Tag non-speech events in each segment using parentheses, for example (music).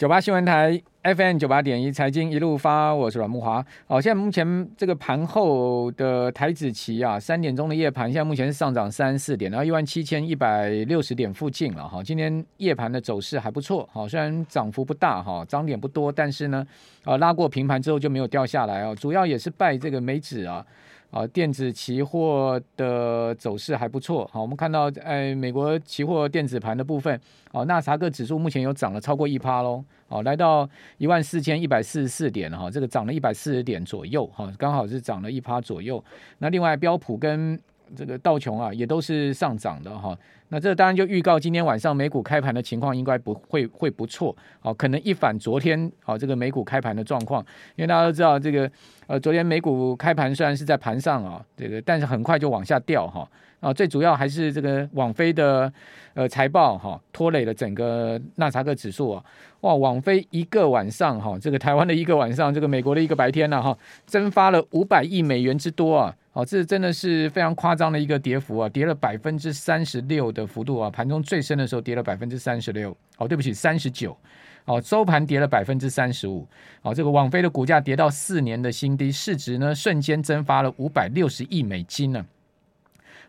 九八新闻台 FM 九八点一财经一路发，我是阮木华。好，现在目前这个盘后的台指期啊，三点钟的夜盘，现在目前是上涨三四点，然后一万七千一百六十点附近了哈。今天夜盘的走势还不错，好，虽然涨幅不大哈，涨点不多，但是呢，啊拉过平盘之后就没有掉下来哦，主要也是拜这个美指啊。啊，电子期货的走势还不错。好，我们看到，哎，美国期货电子盘的部分，哦，纳斯达克指数目前有涨了超过一趴喽，哦，来到一万四千一百四十四点哈，这个涨了一百四十点左右，哈，刚好是涨了一趴左右。那另外标普跟这个道琼啊，也都是上涨的哈。那这当然就预告今天晚上美股开盘的情况应该不会会不错，好，可能一反昨天好这个美股开盘的状况，因为大家都知道这个呃昨天美股开盘虽然是在盘上啊，这个但是很快就往下掉哈啊，最主要还是这个网飞的呃财报哈拖累了整个纳斯克指数啊，哇，网飞一个晚上哈，这个台湾的一个晚上，这个美国的一个白天呐哈，蒸发了五百亿美元之多啊。好，这真的是非常夸张的一个跌幅啊，跌了百分之三十六的幅度啊，盘中最深的时候跌了百分之三十六，哦，对不起，三十九，哦，收盘跌了百分之三十五，哦，这个网飞的股价跌到四年的新低，市值呢瞬间蒸发了五百六十亿美金呢。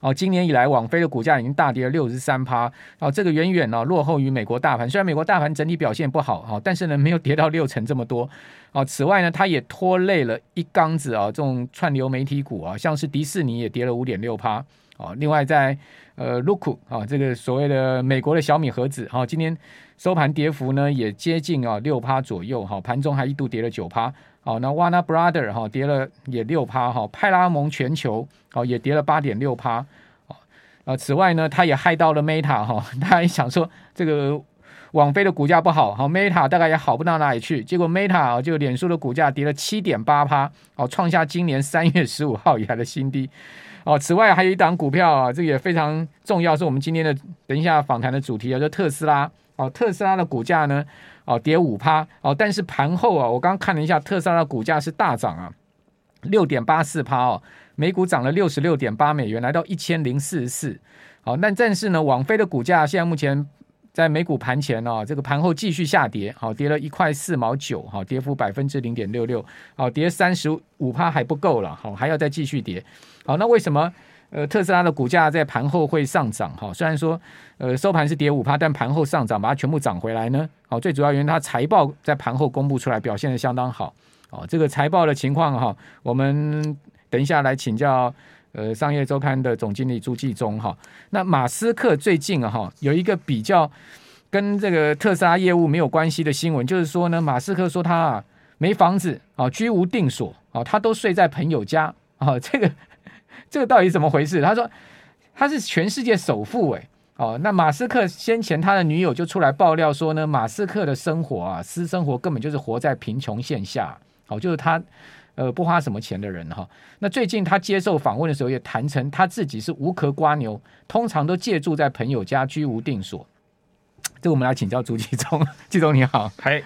哦，今年以来，网飞的股价已经大跌了六十三趴，哦，这个远远呢落后于美国大盘。虽然美国大盘整体表现不好，哈，但是呢没有跌到六成这么多。哦，此外呢，它也拖累了一缸子啊，这种串流媒体股啊，像是迪士尼也跌了五点六趴。哦，另外在呃，Roku 啊，这个所谓的美国的小米盒子，哈，今天收盘跌幅呢也接近啊六趴左右，哈，盘中还一度跌了九趴。好，那 Warner Brother 哈跌了也六趴哈，派拉蒙全球哦也跌了八点六趴。呃，此外呢，它也害到了 Meta 哈，(laughs) 他还想说这个网飞的股价不好，好 Meta 大概也好不到哪里去，结果 Meta 啊，就脸书的股价跌了七点八趴，哦，创下今年三月十五号以来的新低。哦，此外还有一档股票啊，这个也非常重要，是我们今天的等一下访谈的主题啊，叫特斯拉。哦，特斯拉的股价呢？哦，跌五趴哦，但是盘后啊，我刚刚看了一下，特斯拉的股价是大涨啊，六点八四趴哦，每股涨了六十六点八美元，来到一千零四十四。好，那但是呢，网飞的股价现在目前在美股盘前哦，这个盘后继续下跌，好，跌了一块四毛九，好，跌幅百分之零点六六，好，跌三十五趴还不够了，好，还要再继续跌。好，那为什么？呃，特斯拉的股价在盘后会上涨哈，虽然说呃收盘是跌五趴，但盘后上涨把它全部涨回来呢。好，最主要原因它财报在盘后公布出来，表现得相当好。哦，这个财报的情况哈，我们等一下来请教呃商业周刊的总经理朱继忠哈。那马斯克最近啊哈有一个比较跟这个特斯拉业务没有关系的新闻，就是说呢，马斯克说他啊没房子啊，居无定所啊，他都睡在朋友家啊，这个。这个到底怎么回事？他说他是全世界首富诶，哦，那马斯克先前他的女友就出来爆料说呢，马斯克的生活啊，私生活根本就是活在贫穷线下，哦，就是他呃不花什么钱的人哈。那最近他接受访问的时候也坦承他自己是无壳蜗牛，通常都借住在朋友家，居无定所。这我们来请教朱继忠，(laughs) 继忠你好，嗨，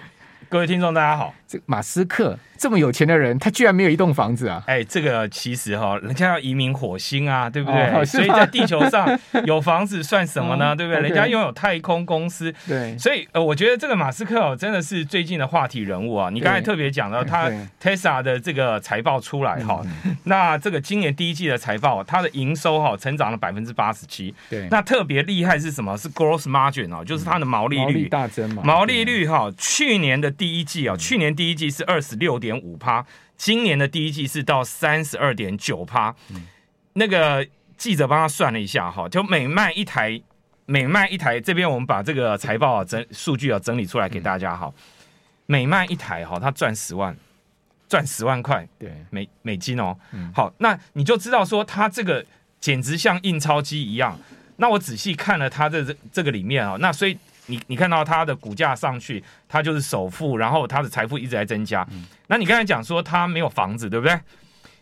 各位听众大家好，这马斯克。这么有钱的人，他居然没有一栋房子啊！哎，这个其实哈，人家要移民火星啊，对不对？哦、所以在地球上有房子算什么呢？(laughs) 哦、对不对人家拥有太空公司，对。所以呃，我觉得这个马斯克哦，真的是最近的话题人物啊。你刚才特别讲到他 Tesla 的这个财报出来哈，那这个今年第一季的财报，它的营收哈成长了百分之八十七。对。那特别厉害是什么？是 Gross Margin 哦，就是它的毛利率毛利大增嘛。毛利率哈，去年的第一季啊，去年第一季是二十六点五趴。今年的第一季是到三十二点九趴，那个记者帮他算了一下哈，就每卖一台，每卖一台，这边我们把这个财报啊整数据啊整理出来给大家哈，每卖一台哈，他赚十万，赚十万块，对，美美金哦，好，那你就知道说他这个简直像印钞机一样。那我仔细看了他的这这个里面啊，那所以。你你看到它的股价上去，它就是首富，然后它的财富一直在增加。嗯、那你刚才讲说他没有房子，对不对？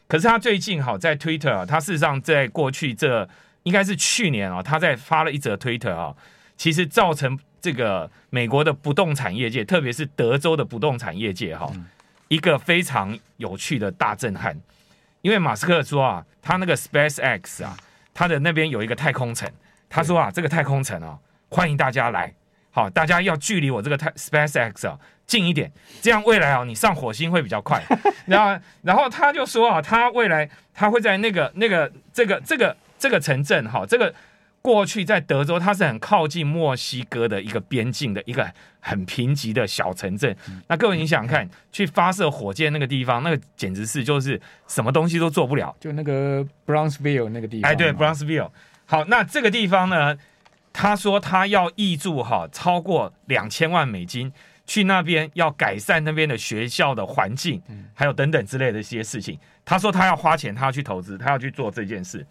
可是他最近好在 Twitter，他事实上在过去这应该是去年啊，他在发了一则 Twitter 啊，其实造成这个美国的不动产业界，特别是德州的不动产业界哈，嗯、一个非常有趣的大震撼。因为马斯克说啊，他那个 SpaceX 啊，他的那边有一个太空城，他说啊，这个太空城啊，欢迎大家来。好，大家要距离我这个 SpaceX 啊近一点，这样未来啊你上火星会比较快。(laughs) 然后，然后他就说啊，他未来他会在那个那个这个这个这个城镇哈，这个过去在德州，它是很靠近墨西哥的一个边境的一个很贫瘠的小城镇。那各位你想想看，去发射火箭那个地方，那个简直是就是什么东西都做不了，就那个 Brownsville 那个地方。哎，对，Brownsville。好，那这个地方呢？他说他要挹注哈超过两千万美金去那边，要改善那边的学校的环境，还有等等之类的一些事情。他说他要花钱，他要去投资，他要去做这件事。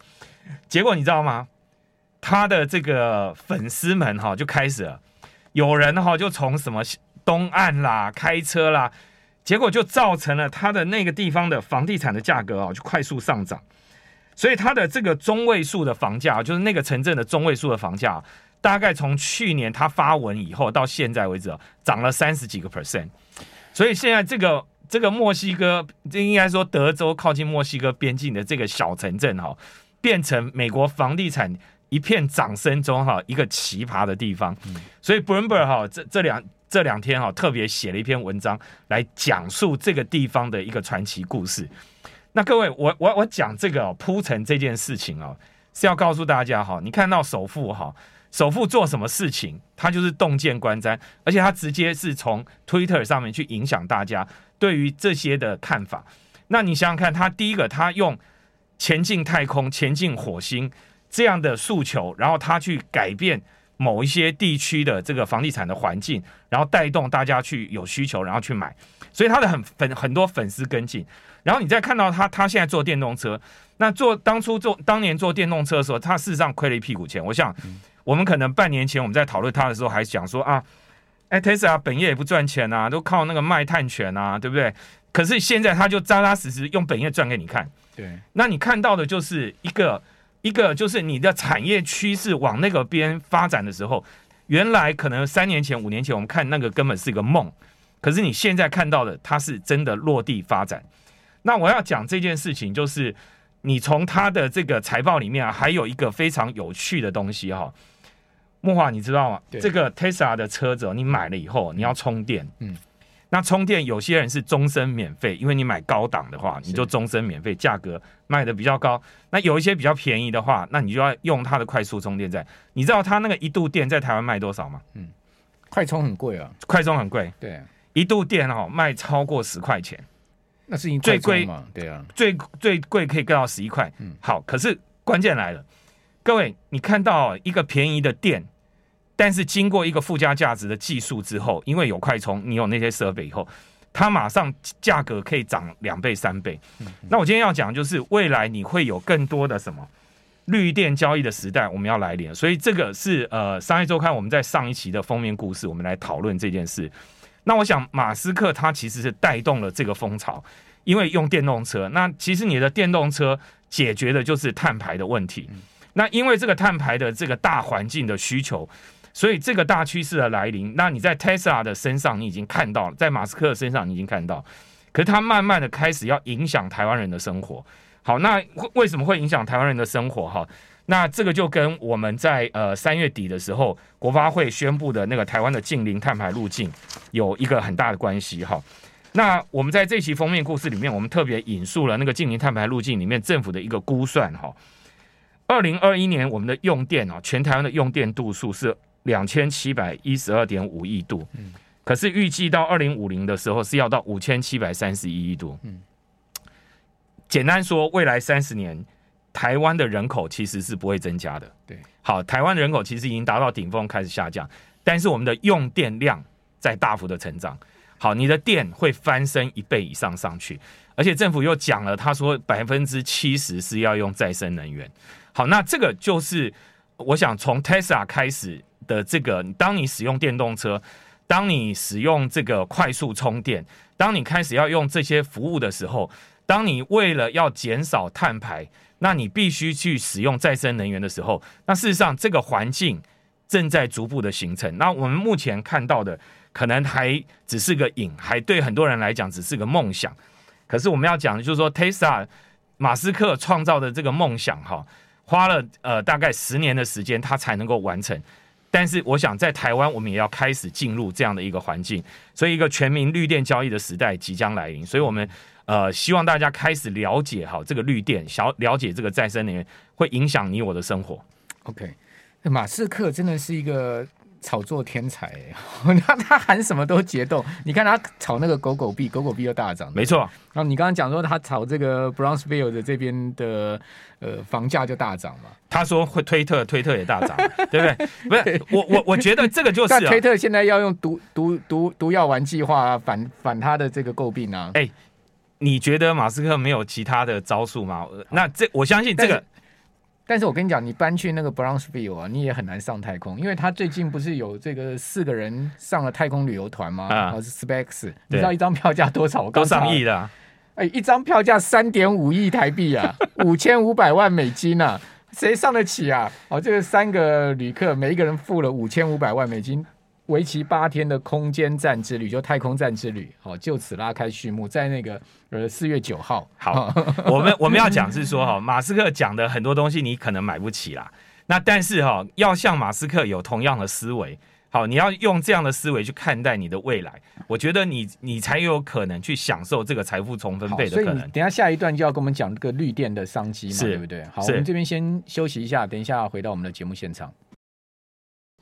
结果你知道吗？他的这个粉丝们哈就开始了，有人哈就从什么东岸啦开车啦，结果就造成了他的那个地方的房地产的价格啊就快速上涨。所以它的这个中位数的房价，就是那个城镇的中位数的房价，大概从去年他发文以后到现在为止，涨了三十几个 percent。所以现在这个这个墨西哥，这应该说德州靠近墨西哥边境的这个小城镇哈，变成美国房地产一片掌声中哈一个奇葩的地方。所以 Bloomberg 哈这这两这两天哈特别写了一篇文章来讲述这个地方的一个传奇故事。那各位，我我我讲这个铺陈这件事情哦，是要告诉大家哈，你看到首富哈，首富做什么事情，他就是洞见观瞻，而且他直接是从 Twitter 上面去影响大家对于这些的看法。那你想想看，他第一个，他用前进太空、前进火星这样的诉求，然后他去改变某一些地区的这个房地产的环境，然后带动大家去有需求，然后去买，所以他的很粉很多粉丝跟进。然后你再看到他，他现在做电动车，那做当初做当年做电动车的时候，他事实上亏了一屁股钱。我想，我们可能半年前我们在讨论他的时候，还讲说啊，哎，Tesla 本业也不赚钱啊，都靠那个卖碳权啊，对不对？可是现在他就扎扎实实用本业赚给你看。对，那你看到的就是一个一个，就是你的产业趋势往那个边发展的时候，原来可能三年前、五年前我们看那个根本是一个梦，可是你现在看到的，它是真的落地发展。那我要讲这件事情，就是你从他的这个财报里面啊，还有一个非常有趣的东西哈。木华，你知道吗？这个 Tesla 的车子，你买了以后，你要充电。嗯。那充电有些人是终身免费，因为你买高档的话，你就终身免费，价格卖的比较高。那有一些比较便宜的话，那你就要用它的快速充电站。你知道它那个一度电在台湾卖多少吗？嗯。快充很贵啊，快充很贵。对，一度电哦卖超过十块钱。那是最贵嘛？对啊，最最贵可以干到十一块。嗯，好，可是关键来了，各位，你看到一个便宜的电，但是经过一个附加价值的技术之后，因为有快充，你有那些设备以后，它马上价格可以涨两倍三倍。嗯，那我今天要讲就是未来你会有更多的什么绿电交易的时代，我们要来临。所以这个是呃，商业周刊我们在上一期的封面故事，我们来讨论这件事。那我想，马斯克他其实是带动了这个风潮，因为用电动车。那其实你的电动车解决的就是碳排的问题。那因为这个碳排的这个大环境的需求，所以这个大趋势的来临，那你在 Tesla 的身上你已经看到了，在马斯克身上你已经看到，可是他慢慢的开始要影响台湾人的生活。好，那为什么会影响台湾人的生活？哈？那这个就跟我们在呃三月底的时候，国发会宣布的那个台湾的近零碳排路径有一个很大的关系哈。那我们在这期封面故事里面，我们特别引述了那个近零碳排路径里面政府的一个估算哈。二零二一年我们的用电啊，全台湾的用电度数是两千七百一十二点五亿度，嗯，可是预计到二零五零的时候是要到五千七百三十一亿度，嗯，简单说，未来三十年。台湾的人口其实是不会增加的。对，好，台湾的人口其实已经达到顶峰，开始下降，但是我们的用电量在大幅的成长。好，你的电会翻身一倍以上上去，而且政府又讲了，他说百分之七十是要用再生能源。好，那这个就是我想从 Tesla 开始的这个，当你使用电动车，当你使用这个快速充电，当你开始要用这些服务的时候，当你为了要减少碳排。那你必须去使用再生能源的时候，那事实上这个环境正在逐步的形成。那我们目前看到的可能还只是个影，还对很多人来讲只是个梦想。可是我们要讲的就是说，Tesla 马斯克创造的这个梦想，哈，花了呃大概十年的时间，他才能够完成。但是我想在台湾，我们也要开始进入这样的一个环境，所以一个全民绿电交易的时代即将来临。所以我们呃希望大家开始了解好这个绿电，想了解这个再生能源会影响你我的生活。OK，马斯克真的是一个。炒作天才，(laughs) 他他喊什么都节奏。你看他炒那个狗狗币，狗狗币又大涨。没错。然后你刚刚讲说他炒这个 Brownsville 的这边的呃房价就大涨嘛。他说会推特，推特也大涨，(laughs) 对不对？不是，我我我觉得 (laughs) 这个就是、啊。推特现在要用毒毒毒毒药丸计划反反他的这个诟病啊。哎，你觉得马斯克没有其他的招数吗？那这我相信这个。但是我跟你讲，你搬去那个 Brownsville 啊，你也很难上太空，因为他最近不是有这个四个人上了太空旅游团吗？啊，是 SpaceX，你知道一张票价多少？我刚上亿的、啊。哎，一张票价三点五亿台币啊，(laughs) 五千五百万美金啊，谁上得起啊？哦，这个三个旅客每一个人付了五千五百万美金。为期八天的空间站之旅，就太空站之旅，好，就此拉开序幕，在那个呃四月九号。好，(laughs) 我们我们要讲是说哈，马斯克讲的很多东西你可能买不起啦，那但是哈，要像马斯克有同样的思维，好，你要用这样的思维去看待你的未来，我觉得你你才有可能去享受这个财富重分配的可能。等一下下一段就要跟我们讲这个绿电的商机嘛，是对不对？好，我们这边先休息一下，等一下回到我们的节目现场。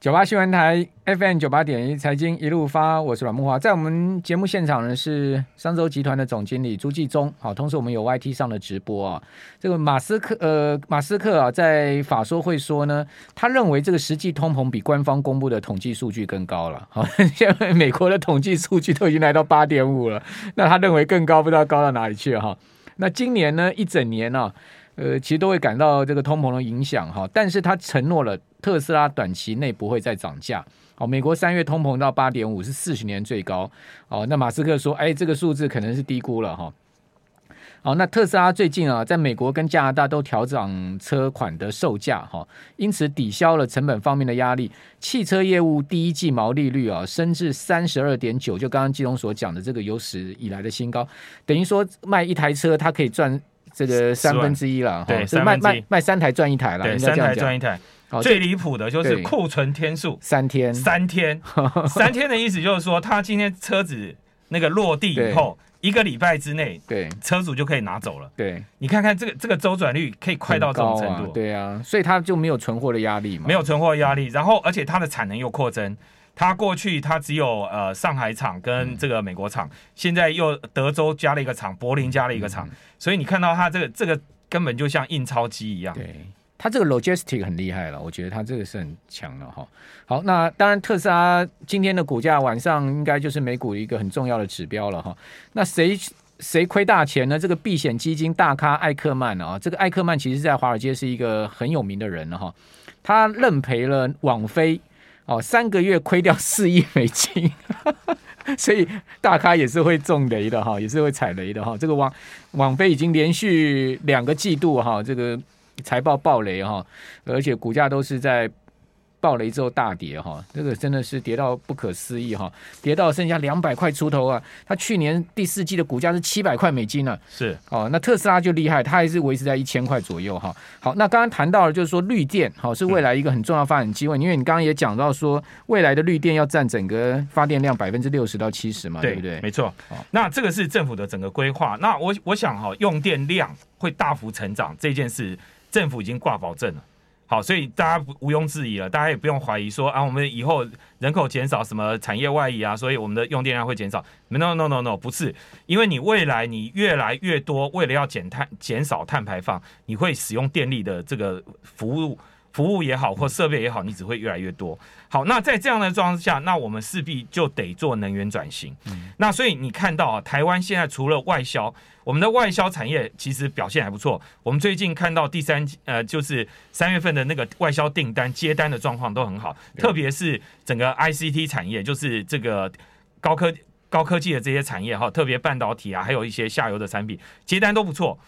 九八新闻台 FM 九八点一财经一路发，我是阮慕驊，在我们节目现场呢是商周集团的总经理朱继宗，好，同时我们有 YT 上的直播啊。这个马斯克呃，马斯克啊，在法说会说呢，他认为这个实际通膨比官方公布的统计数据更高了。好，(laughs) 现在美国的统计数据都已经来到八点五了，那他认为更高，不知道高到哪里去哈。那今年呢，一整年呢、啊？呃，其实都会感到这个通膨的影响哈，但是他承诺了特斯拉短期内不会再涨价。哦，美国三月通膨到八点五是四十年最高。哦，那马斯克说，哎，这个数字可能是低估了哈。好，那特斯拉最近啊，在美国跟加拿大都调涨车款的售价哈，因此抵消了成本方面的压力。汽车业务第一季毛利率啊，升至三十二点九，就刚刚季龙所讲的这个有史以来的新高，等于说卖一台车，它可以赚。这个三分之一了，对，卖卖卖三台赚一台了，对，三台赚一台。最离谱的就是库存天数。三天，三天，(laughs) 三天的意思就是说，他今天车子那个落地以后，一个礼拜之内，对，车主就可以拿走了。对，你看看这个这个周转率可以快到这种程度，对啊，所以他就没有存货的压力嘛，没有存货压力，然后而且它的产能又扩增。他过去他只有呃上海厂跟这个美国厂，现在又德州加了一个厂，柏林加了一个厂，所以你看到他这个这个根本就像印钞机一样。对，他这个 logistic 很厉害了，我觉得他这个是很强的哈。好，那当然特斯拉今天的股价晚上应该就是美股一个很重要的指标了哈。那谁谁亏大钱呢？这个避险基金大咖艾克曼啊，这个艾克曼其实在华尔街是一个很有名的人了哈，他认赔了网飞。哦，三个月亏掉四亿美金，(laughs) 所以大咖也是会中雷的哈，也是会踩雷的哈。这个网网飞已经连续两个季度哈，这个财报爆雷哈，而且股价都是在。爆雷之后大跌哈，这个真的是跌到不可思议哈，跌到剩下两百块出头啊！它去年第四季的股价是七百块美金呢，是哦。那特斯拉就厉害，它还是维持在一千块左右哈。好，那刚刚谈到了就是说绿电好是未来一个很重要发展机会，因为你刚刚也讲到说未来的绿电要占整个发电量百分之六十到七十嘛，对不对？没错。那这个是政府的整个规划。那我我想哈，用电量会大幅成长这件事，政府已经挂保证了。好，所以大家毋庸置疑了，大家也不用怀疑说啊，我们以后人口减少，什么产业外移啊，所以我们的用电量会减少。No no no no，不是，因为你未来你越来越多，为了要减碳、减少碳排放，你会使用电力的这个服务。服务也好，或设备也好，你只会越来越多。好，那在这样的状况下，那我们势必就得做能源转型。嗯。那所以你看到啊，台湾现在除了外销，我们的外销产业其实表现还不错。我们最近看到第三呃，就是三月份的那个外销订单接单的状况都很好，特别是整个 ICT 产业，就是这个高科高科技的这些产业哈，特别半导体啊，还有一些下游的产品接单都不错。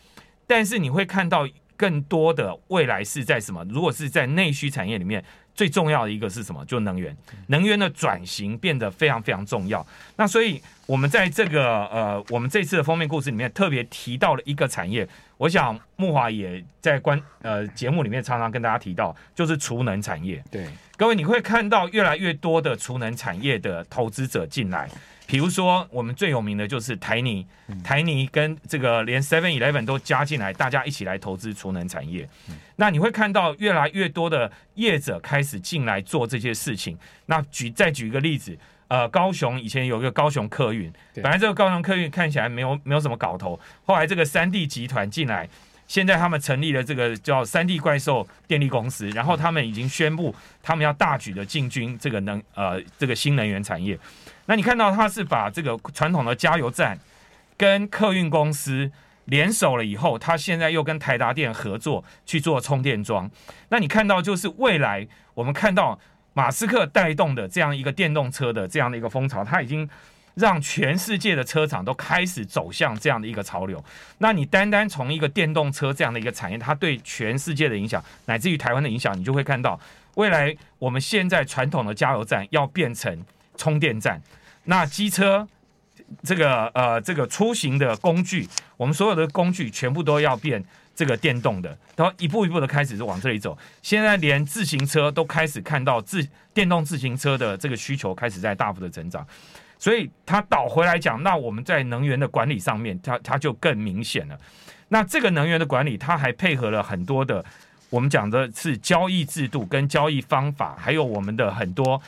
但是你会看到。更多的未来是在什么？如果是在内需产业里面，最重要的一个是什么？就能源，能源的转型变得非常非常重要。那所以，我们在这个呃，我们这次的封面故事里面特别提到了一个产业，我想木华也在关呃节目里面常常跟大家提到，就是储能产业。对，各位你会看到越来越多的储能产业的投资者进来。比如说，我们最有名的就是台泥，台泥跟这个连 Seven Eleven 都加进来，大家一起来投资储能产业。那你会看到越来越多的业者开始进来做这些事情。那举再举一个例子，呃，高雄以前有一个高雄客运，本来这个高雄客运看起来没有没有什么搞头，后来这个三 D 集团进来，现在他们成立了这个叫三 D 怪兽电力公司，然后他们已经宣布他们要大举的进军这个能呃这个新能源产业。那你看到他是把这个传统的加油站跟客运公司联手了以后，他现在又跟台达电合作去做充电桩。那你看到就是未来我们看到马斯克带动的这样一个电动车的这样的一个风潮，它已经让全世界的车厂都开始走向这样的一个潮流。那你单单从一个电动车这样的一个产业，它对全世界的影响，乃至于台湾的影响，你就会看到未来我们现在传统的加油站要变成。充电站，那机车这个呃这个出行的工具，我们所有的工具全部都要变这个电动的，然后一步一步的开始就往这里走。现在连自行车都开始看到自电动自行车的这个需求开始在大幅的增长，所以它倒回来讲，那我们在能源的管理上面，它它就更明显了。那这个能源的管理，它还配合了很多的，我们讲的是交易制度跟交易方法，还有我们的很多。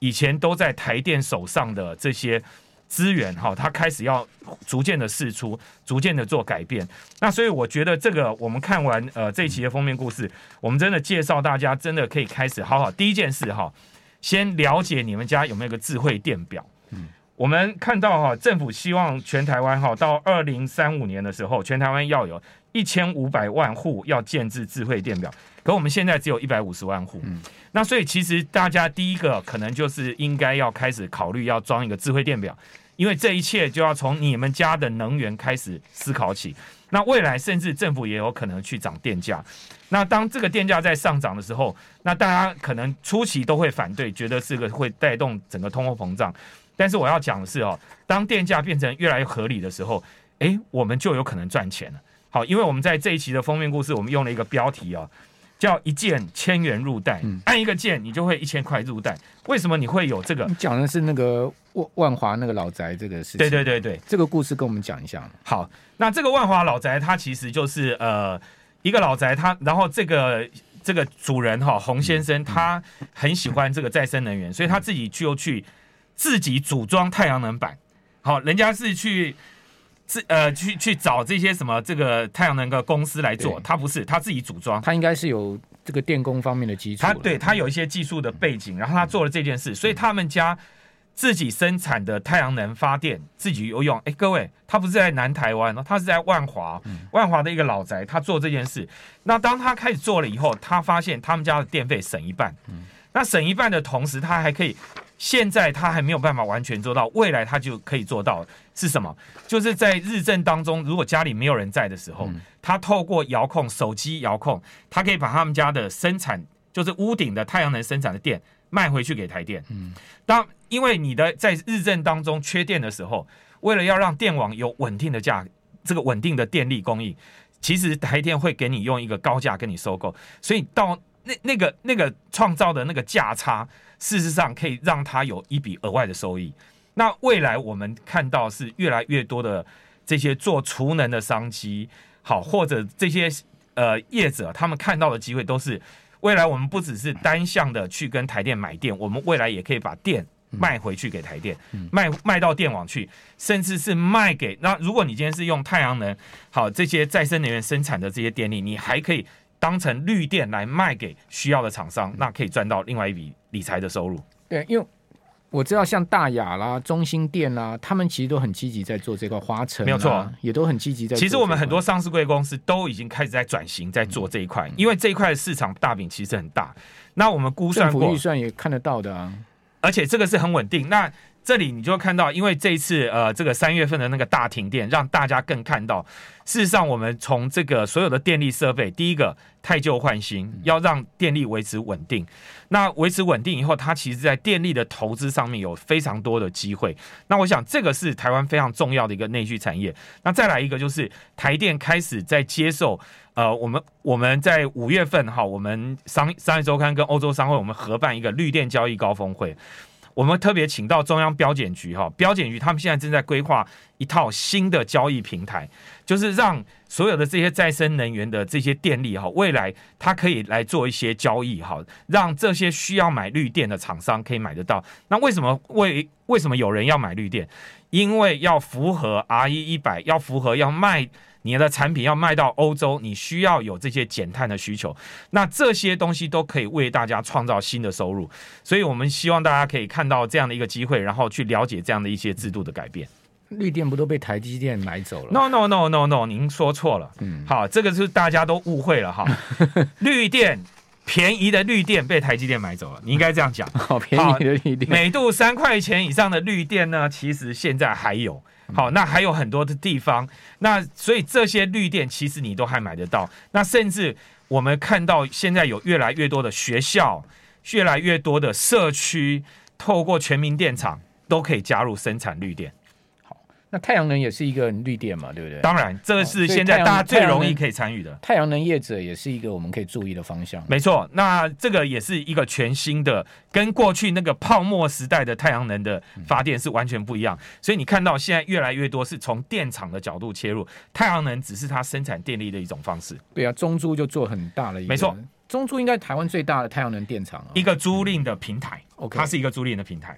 以前都在台电手上的这些资源，哈，它开始要逐渐的释出，逐渐的做改变。那所以我觉得这个我们看完呃这一期的封面故事，我们真的介绍大家真的可以开始好好第一件事哈，先了解你们家有没有个智慧电表。嗯，我们看到哈，政府希望全台湾哈到二零三五年的时候，全台湾要有一千五百万户要建置智慧电表。可我们现在只有一百五十万户，嗯，那所以其实大家第一个可能就是应该要开始考虑要装一个智慧电表，因为这一切就要从你们家的能源开始思考起。那未来甚至政府也有可能去涨电价。那当这个电价在上涨的时候，那大家可能初期都会反对，觉得这个会带动整个通货膨胀。但是我要讲的是哦，当电价变成越来越合理的时候，诶，我们就有可能赚钱了。好，因为我们在这一期的封面故事，我们用了一个标题哦。叫一键千元入袋，嗯、按一个键你就会一千块入袋。为什么你会有这个？你讲的是那个万万华那个老宅这个事情。对对对对，这个故事跟我们讲一下。好，那这个万华老宅它其实就是呃一个老宅，它然后这个这个主人哈洪先生、嗯、他很喜欢这个再生能源，嗯、所以他自己就去自己组装太阳能板。好，人家是去。自呃去去找这些什么这个太阳能的公司来做，他不是他自己组装，他应该是有这个电工方面的基础，他对他有一些技术的背景，然后他做了这件事，所以他们家自己生产的太阳能发电自己有用。哎，各位，他不是在南台湾哦，他是在万华，万华的一个老宅，他做这件事。那当他开始做了以后，他发现他们家的电费省一半，那省一半的同时，他还可以。现在他还没有办法完全做到，未来他就可以做到。是什么？就是在日正当中，如果家里没有人在的时候，他透过遥控、手机遥控，他可以把他们家的生产，就是屋顶的太阳能生产的电卖回去给台电。嗯，当因为你的在日正当中缺电的时候，为了要让电网有稳定的价，这个稳定的电力供应，其实台电会给你用一个高价跟你收购，所以到那那个那个创造的那个价差。事实上，可以让他有一笔额外的收益。那未来我们看到是越来越多的这些做储能的商机，好，或者这些呃业者，他们看到的机会都是未来我们不只是单向的去跟台电买电，我们未来也可以把电卖回去给台电，卖卖到电网去，甚至是卖给那如果你今天是用太阳能，好，这些再生能源生产的这些电力，你还可以。当成绿电来卖给需要的厂商，那可以赚到另外一笔理财的收入。对，因为我知道像大雅啦、中兴店啦，他们其实都很积极在做这个花城，没有错，也都很积极在做。其实我们很多上市贵公司都已经开始在转型，在做这一块，因为这一块的市场大饼其实很大。那我们估算过，预算也看得到的啊，而且这个是很稳定。那这里你就看到，因为这一次呃，这个三月份的那个大停电，让大家更看到，事实上我们从这个所有的电力设备，第一个太旧换新，要让电力维持稳定。那维持稳定以后，它其实在电力的投资上面有非常多的机会。那我想这个是台湾非常重要的一个内需产业。那再来一个就是台电开始在接受，呃，我们我们在五月份哈，我们商商业周刊跟欧洲商会我们合办一个绿电交易高峰会。我们特别请到中央标检局哈，标检局他们现在正在规划一套新的交易平台，就是让所有的这些再生能源的这些电力哈，未来它可以来做一些交易哈，让这些需要买绿电的厂商可以买得到。那为什么为为什么有人要买绿电？因为要符合 RE 一百，要符合要卖。你的产品要卖到欧洲，你需要有这些减碳的需求，那这些东西都可以为大家创造新的收入，所以我们希望大家可以看到这样的一个机会，然后去了解这样的一些制度的改变。绿电不都被台积电买走了？No No No No No，您说错了。嗯，好，这个是大家都误会了哈。(laughs) 绿电便宜的绿电被台积电买走了，你应该这样讲。好便宜的绿电，每度三块钱以上的绿电呢，其实现在还有。好，那还有很多的地方，那所以这些绿电其实你都还买得到。那甚至我们看到现在有越来越多的学校，越来越多的社区，透过全民电厂都可以加入生产绿电。那太阳能也是一个绿电嘛，对不对？当然，这个是现在大家最容易可以参与的。太阳能业者也是一个我们可以注意的方向。没错，那这个也是一个全新的，跟过去那个泡沫时代的太阳能的发电是完全不一样。所以你看到现在越来越多是从电厂的角度切入，太阳能只是它生产电力的一种方式。对啊，中租就做很大了一个。没错，中租应该台湾最大的太阳能电厂，一个租赁的平台。它是一个租赁的平台。